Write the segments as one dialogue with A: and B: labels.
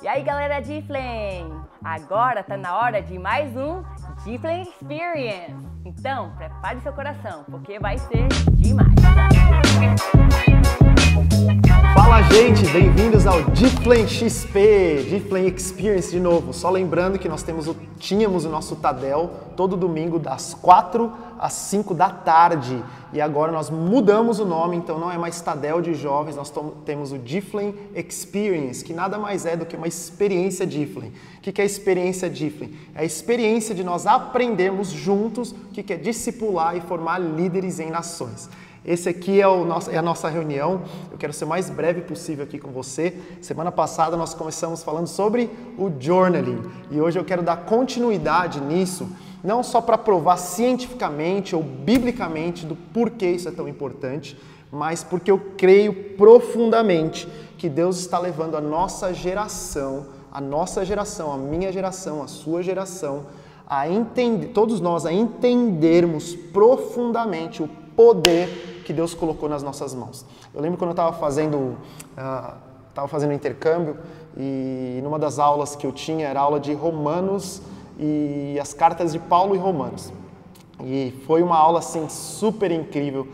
A: E aí galera Flame, agora tá na hora de mais um Flame Experience. Então, prepare seu coração, porque vai ser demais.
B: Fala gente, bem-vindos ao Difflame XP, Difflame Experience de novo. Só lembrando que nós temos o, tínhamos o nosso Tadel todo domingo das 4 às 5 da tarde e agora nós mudamos o nome, então não é mais Tadel de Jovens, nós temos o Difflame Experience, que nada mais é do que uma experiência Difflame. O que é a experiência Difflame? É a experiência de nós aprendermos juntos o que é discipular e formar líderes em nações. Esse aqui é, nosso, é, a nossa reunião. Eu quero ser o mais breve possível aqui com você. Semana passada nós começamos falando sobre o journaling e hoje eu quero dar continuidade nisso, não só para provar cientificamente ou biblicamente do porquê isso é tão importante, mas porque eu creio profundamente que Deus está levando a nossa geração, a nossa geração, a minha geração, a sua geração, a entender, todos nós a entendermos profundamente o poder que Deus colocou nas nossas mãos. Eu lembro quando eu estava fazendo, uh, fazendo intercâmbio e numa das aulas que eu tinha era aula de Romanos e as cartas de Paulo e Romanos. E foi uma aula assim super incrível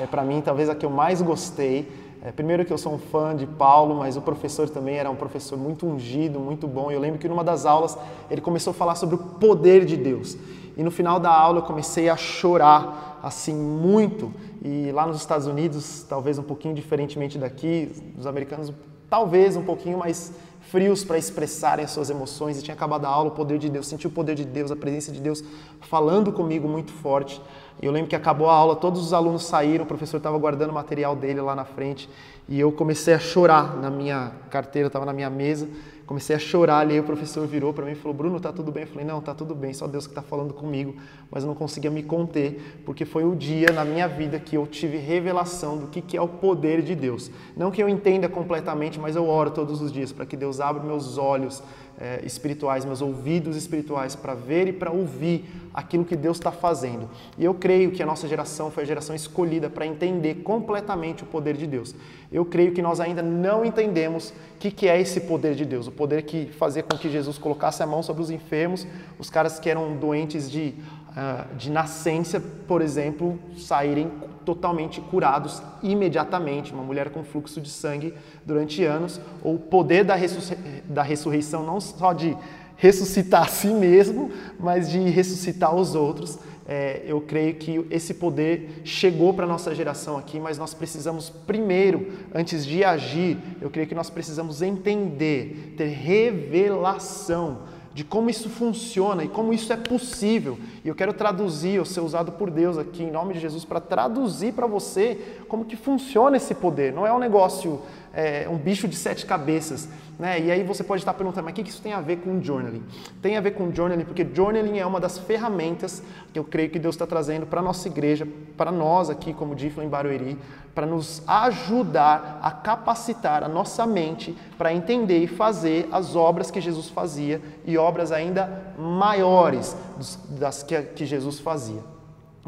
B: é, para mim, talvez a que eu mais gostei. É, primeiro que eu sou um fã de Paulo, mas o professor também era um professor muito ungido, muito bom. Eu lembro que numa das aulas ele começou a falar sobre o poder de Deus. E no final da aula eu comecei a chorar assim muito e lá nos Estados Unidos, talvez um pouquinho diferentemente daqui, os americanos talvez um pouquinho mais frios para expressarem as suas emoções e tinha acabado a aula, o poder de Deus, senti o poder de Deus, a presença de Deus falando comigo muito forte. E eu lembro que acabou a aula, todos os alunos saíram, o professor estava guardando o material dele lá na frente e eu comecei a chorar na minha carteira, estava na minha mesa comecei a chorar ali, o professor virou para mim e falou, Bruno, tá tudo bem? Eu falei, não, tá tudo bem, só Deus que está falando comigo, mas eu não conseguia me conter, porque foi o dia na minha vida que eu tive revelação do que, que é o poder de Deus. Não que eu entenda completamente, mas eu oro todos os dias para que Deus abra meus olhos é, espirituais, meus ouvidos espirituais para ver e para ouvir aquilo que Deus está fazendo. E eu creio que a nossa geração foi a geração escolhida para entender completamente o poder de Deus. Eu creio que nós ainda não entendemos o que, que é esse poder de Deus, o poder que fazia com que Jesus colocasse a mão sobre os enfermos, os caras que eram doentes de, uh, de nascença, por exemplo, saírem totalmente curados imediatamente, uma mulher com fluxo de sangue durante anos, ou o poder da, da ressurreição não só de ressuscitar a si mesmo, mas de ressuscitar os outros. É, eu creio que esse poder chegou para a nossa geração aqui, mas nós precisamos primeiro, antes de agir, eu creio que nós precisamos entender, ter revelação de como isso funciona e como isso é possível. E eu quero traduzir, eu ser usado por Deus aqui em nome de Jesus para traduzir para você como que funciona esse poder. Não é um negócio, é, um bicho de sete cabeças. Né? E aí você pode estar perguntando, mas o que isso tem a ver com journaling? Tem a ver com journaling porque journaling é uma das ferramentas que eu creio que Deus está trazendo para a nossa igreja, para nós aqui como Difla em Barueri, para nos ajudar a capacitar a nossa mente para entender e fazer as obras que Jesus fazia e obras ainda maiores das que Jesus fazia.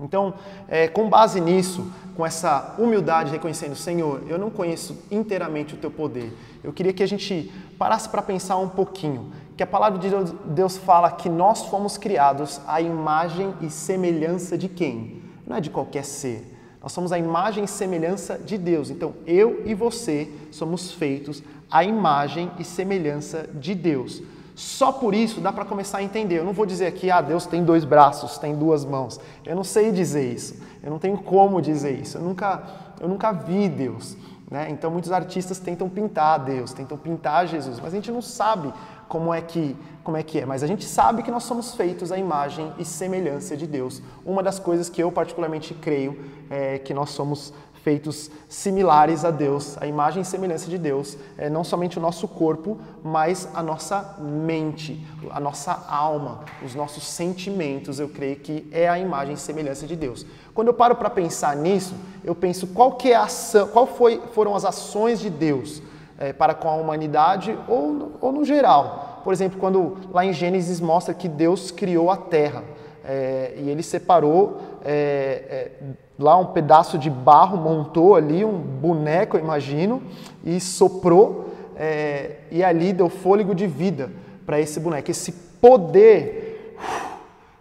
B: Então, é, com base nisso, com essa humildade, reconhecendo, Senhor, eu não conheço inteiramente o teu poder. Eu queria que a gente parasse para pensar um pouquinho, que a palavra de Deus, fala que nós fomos criados à imagem e semelhança de quem? Não é de qualquer ser. Nós somos a imagem e semelhança de Deus. Então, eu e você somos feitos à imagem e semelhança de Deus. Só por isso dá para começar a entender. Eu não vou dizer aqui, ah, Deus tem dois braços, tem duas mãos. Eu não sei dizer isso. Eu não tenho como dizer isso. Eu nunca, eu nunca vi Deus. Né? Então muitos artistas tentam pintar Deus, tentam pintar Jesus, mas a gente não sabe como é que como é que é, mas a gente sabe que nós somos feitos à imagem e semelhança de Deus. Uma das coisas que eu particularmente creio é que nós somos feitos similares a Deus, a imagem e semelhança de Deus, é não somente o nosso corpo, mas a nossa mente, a nossa alma, os nossos sentimentos, eu creio que é a imagem e semelhança de Deus. Quando eu paro para pensar nisso, eu penso qual que é a ação, qual foi, foram as ações de Deus é, para com a humanidade ou, ou no geral. Por exemplo, quando lá em Gênesis mostra que Deus criou a terra é, e ele separou é, é lá um pedaço de barro, montou ali um boneco, imagino, e soprou é, e ali deu fôlego de vida para esse boneco. Esse poder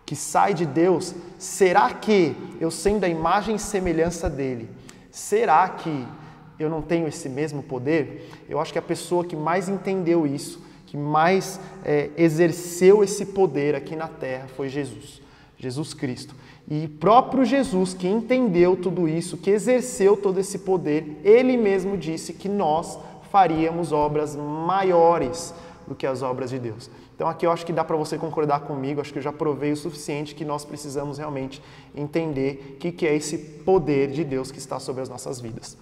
B: que sai de Deus, será que eu sendo a imagem e semelhança dele, será que eu não tenho esse mesmo poder? Eu acho que a pessoa que mais entendeu isso, que mais é, exerceu esse poder aqui na terra foi Jesus, Jesus Cristo. E próprio Jesus, que entendeu tudo isso, que exerceu todo esse poder, ele mesmo disse que nós faríamos obras maiores do que as obras de Deus. Então aqui eu acho que dá para você concordar comigo, acho que eu já provei o suficiente que nós precisamos realmente entender o que, que é esse poder de Deus que está sobre as nossas vidas.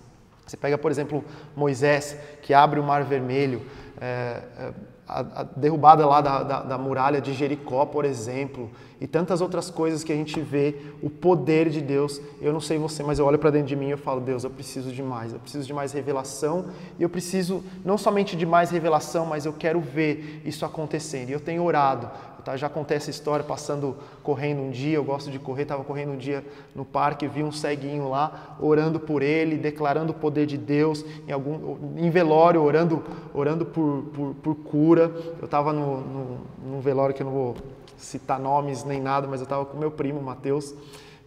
B: Você pega, por exemplo, Moisés, que abre o Mar Vermelho, é, é, a, a derrubada lá da, da, da, muralha de Jericó, por exemplo, e tantas outras coisas que a gente vê, o poder de Deus. Eu não sei você, mas eu olho para dentro de mim e eu falo, Deus, eu preciso de mais, eu preciso de mais revelação, e eu preciso não somente de mais revelação, mas eu quero ver isso acontecendo. E eu tenho orado, Tá? Já contei essa história passando, correndo um dia, eu gosto de correr, estava correndo um dia no parque, vi um ceguinho lá, orando por ele, declarando o poder de Deus, em, algum, em velório, orando, orando por, por, por cura. Eu estava no, no, num velório que eu não vou citar nomes nem nada, mas eu estava com meu primo, Mateus,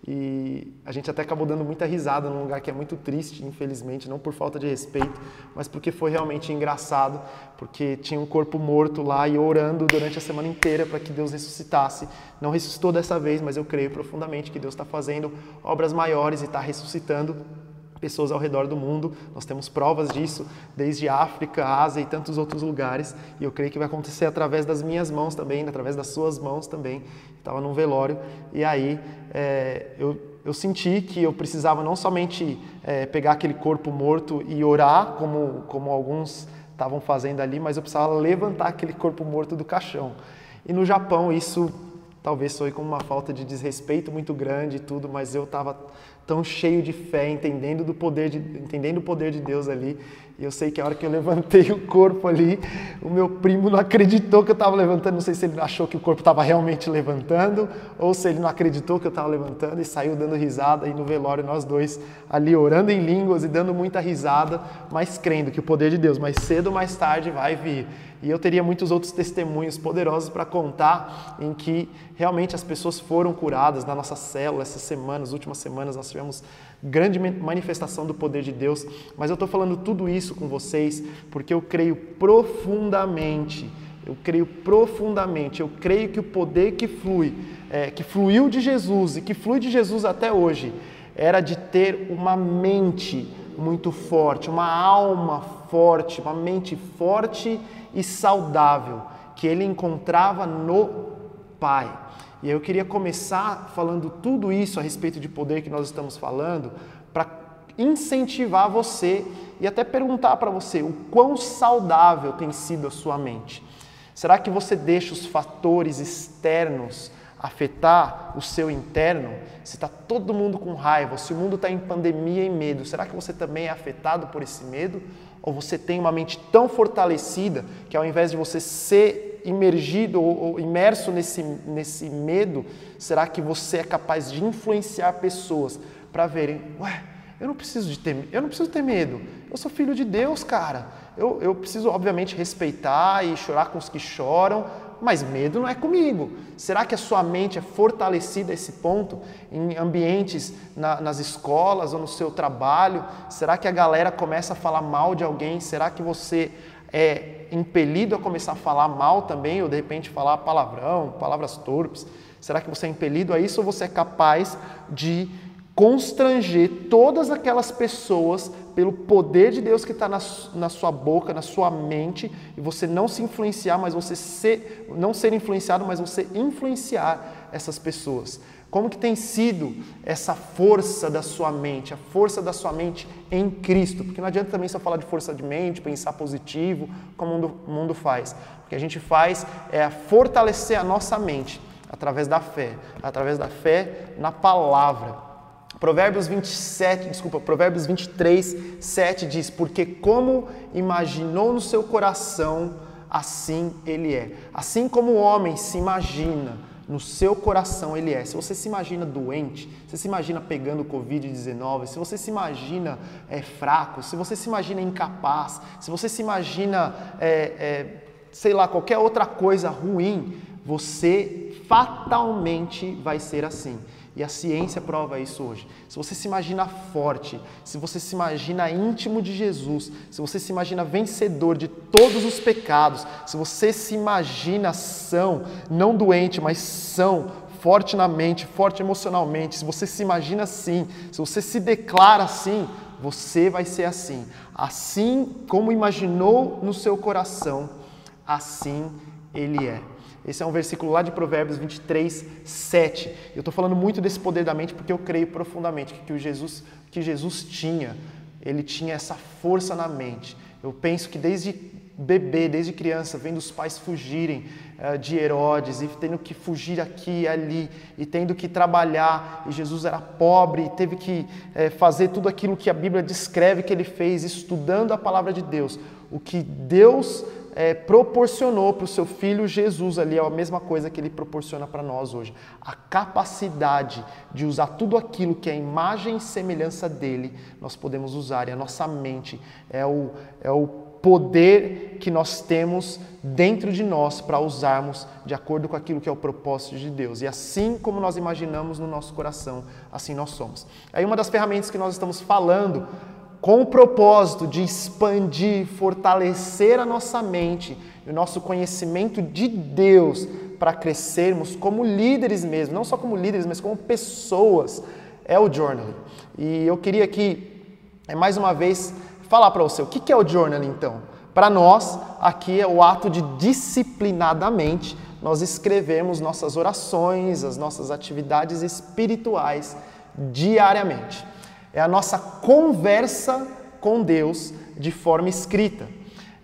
B: e a gente até acabou dando muita risada num lugar que é muito triste, infelizmente, não por falta de respeito, mas porque foi realmente engraçado, porque tinha um corpo morto lá e orando durante a semana inteira para que Deus ressuscitasse. Não ressuscitou dessa vez, mas eu creio profundamente que Deus está fazendo obras maiores e está ressuscitando pessoas ao redor do mundo. Nós temos provas disso desde África, Ásia e tantos outros lugares. E eu creio que vai acontecer através das minhas mãos também, através das suas mãos também. Estava num velório e aí é, eu, eu senti que eu precisava não somente é, pegar aquele corpo morto e orar, como, como alguns estavam fazendo ali, mas eu precisava levantar aquele corpo morto do caixão. E no Japão isso talvez soe como uma falta de desrespeito muito grande e tudo, mas eu estava tão cheio de fé, entendendo do poder de, entendendo o poder de Deus ali. E eu sei que a hora que eu levantei o corpo ali, o meu primo não acreditou que eu estava levantando. Não sei se ele achou que o corpo estava realmente levantando ou se ele não acreditou que eu estava levantando e saiu dando risada. E no velório nós dois ali orando em línguas e dando muita risada, mas crendo que o poder de Deus mais cedo ou mais tarde vai vir. E eu teria muitos outros testemunhos poderosos para contar em que realmente as pessoas foram curadas na nossa célula essas semanas, últimas semanas, nós tivemos grande manifestação do poder de Deus. Mas eu estou falando tudo isso com vocês porque eu creio profundamente, eu creio profundamente, eu creio que o poder que flui, é, que fluiu de Jesus e que flui de Jesus até hoje, era de ter uma mente muito forte, uma alma forte, uma mente forte e saudável que ele encontrava no Pai. E eu queria começar falando tudo isso a respeito de poder que nós estamos falando, para incentivar você e até perguntar para você o quão saudável tem sido a sua mente. Será que você deixa os fatores externos afetar o seu interno? Se está todo mundo com raiva, se o mundo está em pandemia e medo, será que você também é afetado por esse medo? Ou você tem uma mente tão fortalecida que ao invés de você ser imergido ou, imerso nesse, nesse medo, será que você é capaz de influenciar pessoas para verem, ué, eu não preciso de ter, eu não preciso ter medo. Eu sou filho de Deus, cara. Eu, eu preciso, obviamente, respeitar e chorar com os que choram, mas medo não é comigo. Será que a sua mente é fortalecida a esse ponto em ambientes na, nas escolas ou no seu trabalho? Será que a galera começa a falar mal de alguém? Será que você é impelido a começar a falar mal também ou de repente falar palavrão, palavras torpes? Será que você é impelido a isso ou você é capaz de constranger todas aquelas pessoas pelo poder de Deus que está na, na, sua boca, na sua mente, e você não se influenciar, mas você ser, não ser influenciado, mas você influenciar essas pessoas. Como que tem sido essa força da sua mente, a força da sua mente em Cristo? Porque não adianta também só falar de força de mente, pensar positivo, como o mundo, o mundo faz. O que a gente faz é fortalecer a nossa mente através da fé, através da fé na palavra. Provérbios 27, desculpa, Provérbios 23, 7 diz: Porque como imaginou no seu coração, assim ele é. Assim como o homem se imagina no seu coração ele é. Se você se imagina doente, se se imagina pegando Covid-19, se você se imagina é, fraco, se você se imagina incapaz, se você se imagina, é, é, sei lá, qualquer outra coisa ruim, você fatalmente vai ser assim. E a ciência prova isso hoje. Se você se imagina forte, se você se imagina íntimo de Jesus, se você se imagina vencedor de todos os pecados, se você se imagina são, não doente, mas são, forte na mente, forte emocionalmente, se você se imagina assim, se você se declara assim, você vai ser assim. Assim como imaginou no seu coração, assim ele é. Esse é um versículo lá de Provérbios 23, 7. Eu estou falando muito desse poder da mente porque eu creio profundamente que o Jesus, que Jesus tinha, ele tinha essa força na mente. Eu penso que desde bebê, desde criança, vendo os pais fugirem uh, de Herodes e tendo que fugir aqui e ali e tendo que trabalhar, e Jesus era pobre e teve que uh, fazer tudo aquilo que a Bíblia descreve que ele fez, estudando a palavra de Deus. O que Deus é, proporcionou para o seu filho Jesus ali, é a mesma coisa que ele proporciona para nós hoje. A capacidade de usar tudo aquilo que é imagem e semelhança dele, nós podemos usar. E a nossa mente é o, é o poder que nós temos dentro de nós para usarmos de acordo com aquilo que é o propósito de Deus. E assim como nós imaginamos no nosso coração, assim nós somos. Aí uma das ferramentas que nós estamos falando com o propósito de expandir, fortalecer a nossa mente e o nosso conhecimento de Deus para crescermos como líderes mesmo, não só como líderes, mas como pessoas, é o journaling. E eu queria aqui, é, mais uma vez, falar para você o que é o journaling então. Para nós, aqui é o ato de disciplinadamente nós escrevemos nossas orações, as nossas atividades espirituais diariamente é a nossa conversa com Deus de forma escrita.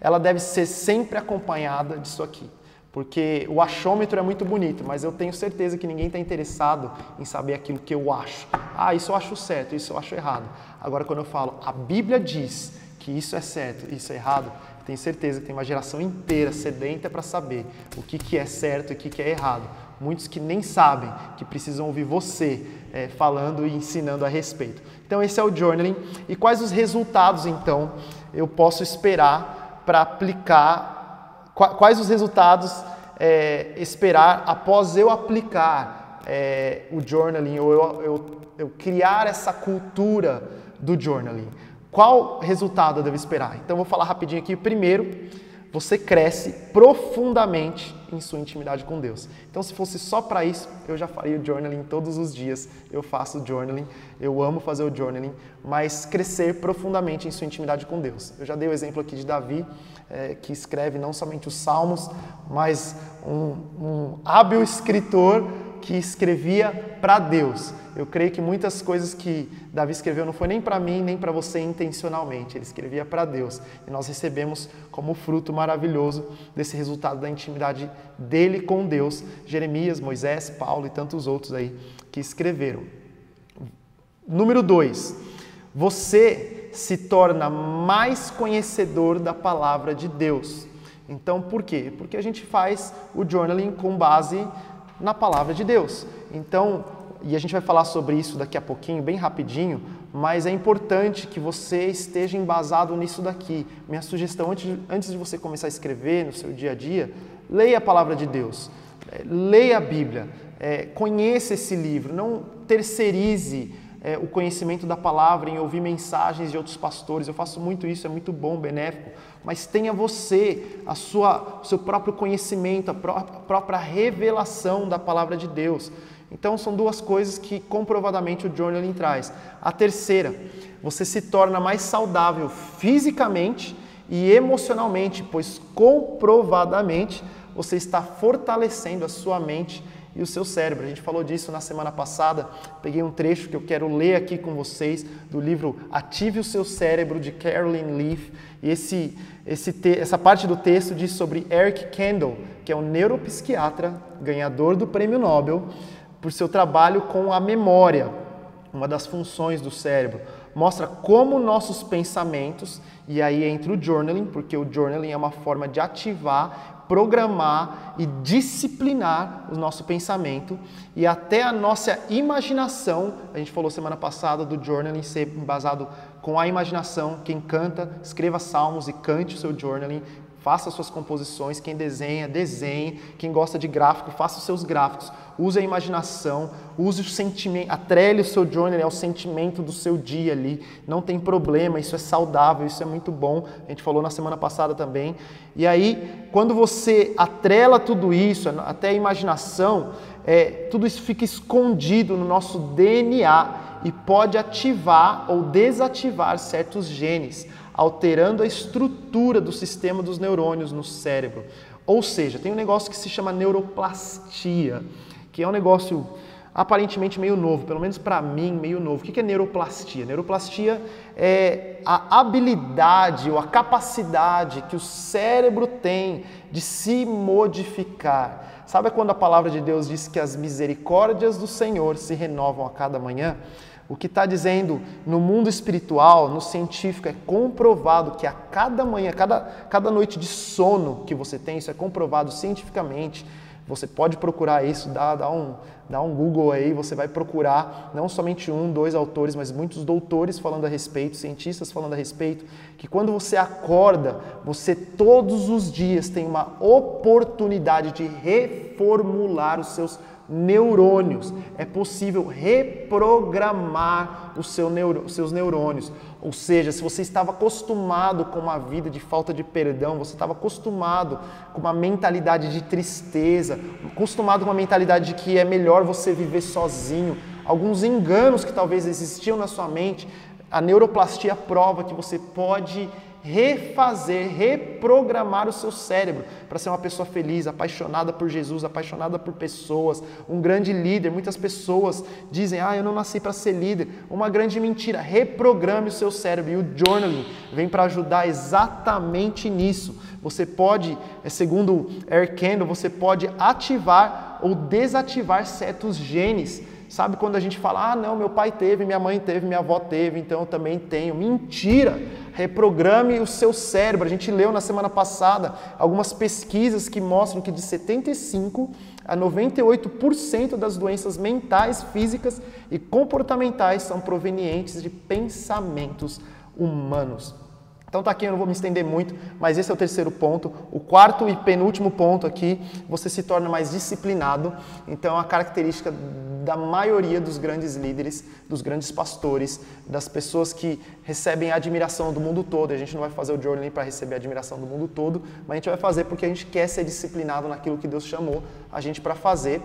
B: Ela deve ser sempre acompanhada disso aqui, porque o achômetro é muito bonito, mas eu tenho certeza que ninguém está interessado em saber aquilo que eu acho. Ah, isso eu acho certo, isso eu acho errado. Agora, quando eu falo, a Bíblia diz que isso é certo, isso é errado, tenho certeza que tem uma geração inteira sedenta para saber o que, que é certo e o que, que é errado. Muitos que nem sabem que precisam ouvir você é, falando e ensinando a respeito. Então, esse é o journaling. E quais os resultados, então, eu posso esperar para aplicar? Quais os resultados é, esperar após eu aplicar é, o journaling ou eu, eu, eu criar essa cultura do journaling? Qual resultado eu devo esperar? Então, vou falar rapidinho aqui. Primeiro, você cresce profundamente em sua intimidade com Deus. Então, se fosse só para isso, eu já faria o journaling todos os dias. Eu faço o journaling, eu amo fazer o journaling, mas crescer profundamente em sua intimidade com Deus. Eu já dei o exemplo aqui de Davi, é, que escreve não somente os Salmos, mas um, um hábil escritor que escrevia para Deus. Eu creio que muitas coisas que Davi escreveu não foi nem para mim, nem para você intencionalmente. Ele escrevia para Deus. E nós recebemos como fruto maravilhoso desse resultado da intimidade dele com Deus, Jeremias, Moisés, Paulo e tantos outros aí que escreveram. Número 2. Você se torna mais conhecedor da palavra de Deus. Então, por quê? Porque a gente faz o journaling com base na palavra de Deus. Então, e a gente vai falar sobre isso daqui a pouquinho, bem rapidinho, mas é importante que você esteja embasado nisso daqui. Minha sugestão, antes de, antes de você começar a escrever no seu dia a dia, leia a palavra de Deus, é, leia a Bíblia, é, conheça esse livro, não terceirize é, o conhecimento da palavra em ouvir mensagens de outros pastores. Eu faço muito isso, é muito bom, benéfico. Mas tenha você a sua, o seu próprio conhecimento, a própria revelação da palavra de Deus. Então são duas coisas que comprovadamente o journaling traz. A terceira, você se torna mais saudável fisicamente e emocionalmente, pois comprovadamente você está fortalecendo a sua mente e o seu cérebro. A gente falou disso na semana passada. Peguei um trecho que eu quero ler aqui com vocês do livro Ative o seu cérebro de Carolyn Leaf. E esse, esse te, essa parte do texto diz sobre Eric Kendall, que é um neuropsiquiatra, ganhador do Prêmio Nobel por seu trabalho com a memória, uma das funções do cérebro. Mostra como nossos pensamentos, e aí entra o journaling, porque o journaling é uma forma de ativar programar e disciplinar o nosso pensamento e até a nossa imaginação. A gente falou semana passada do journaling ser embasado com a imaginação. Quem canta, escreva salmos e cante o seu journaling faça suas composições, quem desenha, desenhe, quem gosta de gráfico, faça os seus gráficos, use a imaginação, use o sentimento, atrele o seu journal ao sentimento do seu dia ali, não tem problema, isso é saudável, isso é muito bom, a gente falou na semana passada também. E aí, quando você atrela tudo isso, até a imaginação, é, tudo isso fica escondido no nosso DNA e pode ativar ou desativar certos genes alterando a estrutura do sistema dos neurônios no cérebro. Ou seja, tem um negócio que se chama neuroplastia, que é um negócio aparentemente meio novo, pelo menos para mim, meio novo. O que é neuroplastia? Neuroplastia é a habilidade ou a capacidade que o cérebro tem de se modificar. Sabe quando a palavra de Deus diz que as misericórdias do Senhor se renovam a cada manhã? O que está dizendo no mundo espiritual, no científico, é comprovado que a cada manhã, cada, cada noite de sono que você tem, isso é comprovado cientificamente. Você pode procurar isso, dá, dá, um, dá um Google aí, você vai procurar não somente um, dois autores, mas muitos doutores falando a respeito, cientistas falando a respeito, que quando você acorda, você todos os dias tem uma oportunidade de reformular os seus neurônios. É possível reprogramar seu neuro, os seus neurônios. Ou seja, se você estava acostumado com uma vida de falta de perdão, você estava acostumado com uma mentalidade de tristeza, acostumado com uma mentalidade de que é melhor você viver sozinho, alguns enganos que talvez existiam na sua mente, a neuroplastia prova que você pode refazer, reprogramar o seu cérebro para ser uma pessoa feliz, apaixonada por Jesus, apaixonada por pessoas, um grande líder. Muitas pessoas dizem: "Ah, eu não nasci para ser líder". Uma grande mentira. Reprograme o seu cérebro e o journaling vem para ajudar exatamente nisso. Você pode, é, segundo Air você pode ativar ou desativar certos genes Sabe quando a gente fala, ah, não, meu pai teve, minha mãe teve, minha avó teve, então eu também tenho. Mentira! Reprograme o seu cérebro. A gente leu na semana passada algumas pesquisas que mostram que de 75 a 98% das doenças mentais, físicas e comportamentais são provenientes de pensamentos humanos. Então tá aqui, eu não vou me estender muito, mas esse é o terceiro ponto. O quarto e penúltimo ponto aqui, você se torna mais disciplinado. Então a característica da maioria dos grandes líderes, dos grandes pastores, das pessoas que recebem admiração do mundo todo. A gente não vai fazer o journaling para receber admiração do mundo todo, mas a gente vai fazer porque a gente quer ser disciplinado naquilo que Deus chamou a gente para fazer.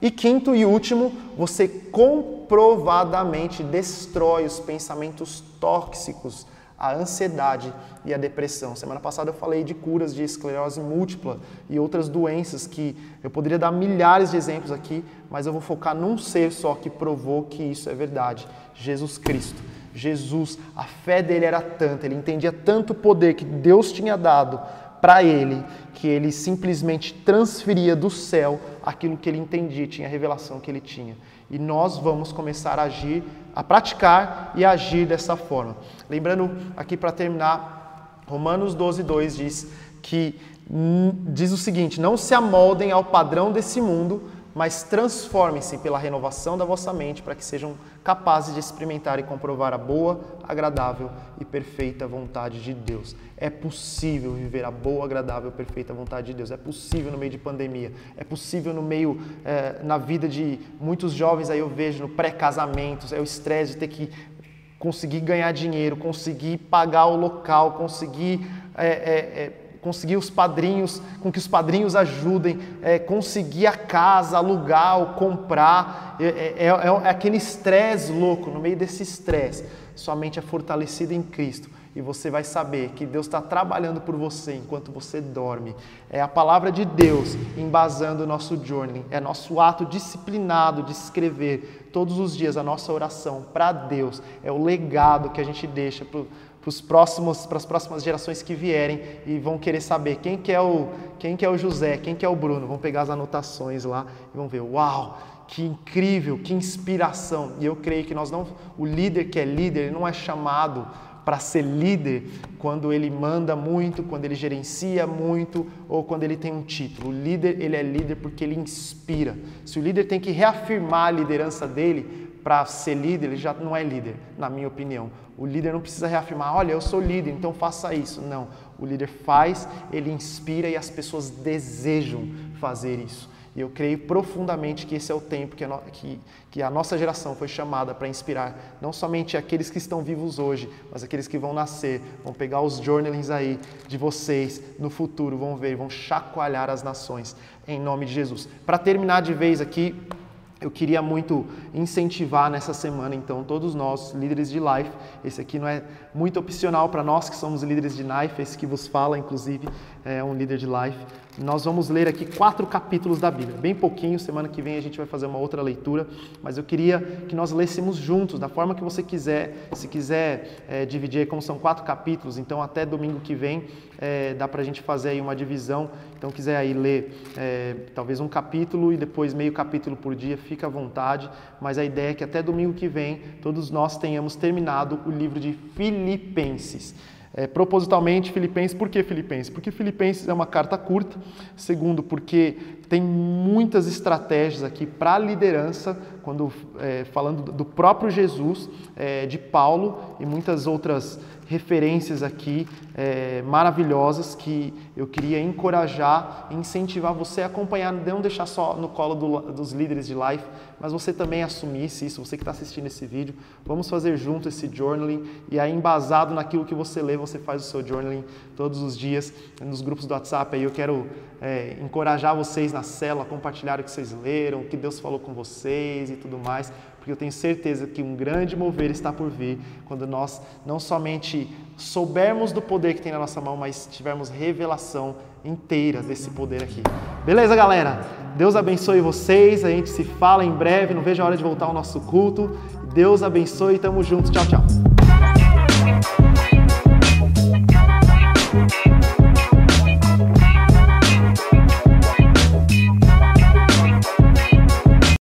B: E quinto e último, você comprovadamente destrói os pensamentos tóxicos a ansiedade e a depressão. Semana passada eu falei de curas de esclerose múltipla e outras doenças que eu poderia dar milhares de exemplos aqui, mas eu vou focar num ser só que provou que isso é verdade: Jesus Cristo. Jesus, a fé dele era tanta, ele entendia tanto poder que Deus tinha dado para ele, que ele simplesmente transferia do céu aquilo que ele entendia, tinha a revelação que ele tinha. E nós vamos começar a agir, a praticar e agir dessa forma. Lembrando aqui para terminar, Romanos 12, 2 diz que hum, diz o seguinte: não se amoldem ao padrão desse mundo, mas transformem-se pela renovação da vossa mente para que sejam capazes de experimentar e comprovar a boa, agradável e perfeita vontade de Deus. É possível viver a boa, agradável e perfeita vontade de Deus. É possível no meio de pandemia. É possível no meio, é, na vida de muitos jovens aí eu vejo no pré-casamentos, é o estresse de ter que conseguir ganhar dinheiro, conseguir pagar o local, conseguir é, é, conseguir os padrinhos, com que os padrinhos ajudem, é, conseguir a casa, alugar ou comprar. É, é, é, é aquele estresse louco. No meio desse estresse, sua mente é fortalecida em Cristo e você vai saber que Deus está trabalhando por você enquanto você dorme. É a palavra de Deus embasando o nosso journaling, é nosso ato disciplinado de escrever todos os dias a nossa oração para Deus. É o legado que a gente deixa para os próximos, para as próximas gerações que vierem e vão querer saber quem que é o, quem que é o José, quem que é o Bruno. Vão pegar as anotações lá e vão ver, uau, que incrível, que inspiração. E eu creio que nós não, o líder que é líder, ele não é chamado para ser líder quando ele manda muito, quando ele gerencia muito ou quando ele tem um título. O líder, ele é líder porque ele inspira. Se o líder tem que reafirmar a liderança dele para ser líder, ele já não é líder, na minha opinião. O líder não precisa reafirmar, olha, eu sou líder, então faça isso. Não. O líder faz, ele inspira e as pessoas desejam fazer isso. E eu creio profundamente que esse é o tempo que a, no, que, que a nossa geração foi chamada para inspirar não somente aqueles que estão vivos hoje, mas aqueles que vão nascer, vão pegar os journalings aí de vocês no futuro, vão ver, vão chacoalhar as nações em nome de Jesus. Para terminar de vez aqui, eu queria muito incentivar nessa semana, então, todos nós, líderes de life. Esse aqui não é muito opcional para nós que somos líderes de life, esse que vos fala, inclusive, é um líder de life. Nós vamos ler aqui quatro capítulos da Bíblia, bem pouquinho. Semana que vem a gente vai fazer uma outra leitura, mas eu queria que nós lêssemos juntos, da forma que você quiser. Se quiser é, dividir, como são quatro capítulos, então até domingo que vem é, dá para a gente fazer aí uma divisão. Então, quiser aí ler é, talvez um capítulo e depois meio capítulo por dia, fica à vontade. Mas a ideia é que até domingo que vem todos nós tenhamos terminado o livro de Filipenses. É, propositalmente Filipenses, por que Filipenses? Porque Filipenses é uma carta curta, segundo, porque tem muitas estratégias aqui para a liderança, quando é, falando do próprio Jesus, é, de Paulo e muitas outras referências aqui é, maravilhosas que eu queria encorajar incentivar você a acompanhar, não deixar só no colo do, dos líderes de life, mas você também assumisse isso, você que está assistindo esse vídeo. Vamos fazer junto esse journaling e aí, embasado naquilo que você lê, você faz o seu journaling todos os dias nos grupos do WhatsApp. Aí eu quero é, encorajar vocês na cela, compartilhar o que vocês leram, o que Deus falou com vocês e tudo mais, porque eu tenho certeza que um grande mover está por vir quando nós não somente soubermos do poder que tem na nossa mão, mas tivermos revelação inteira desse poder aqui. Beleza, galera? Deus abençoe vocês. A gente se fala em breve. Não vejo a hora de voltar ao nosso culto. Deus abençoe. Tamo juntos. Tchau, tchau.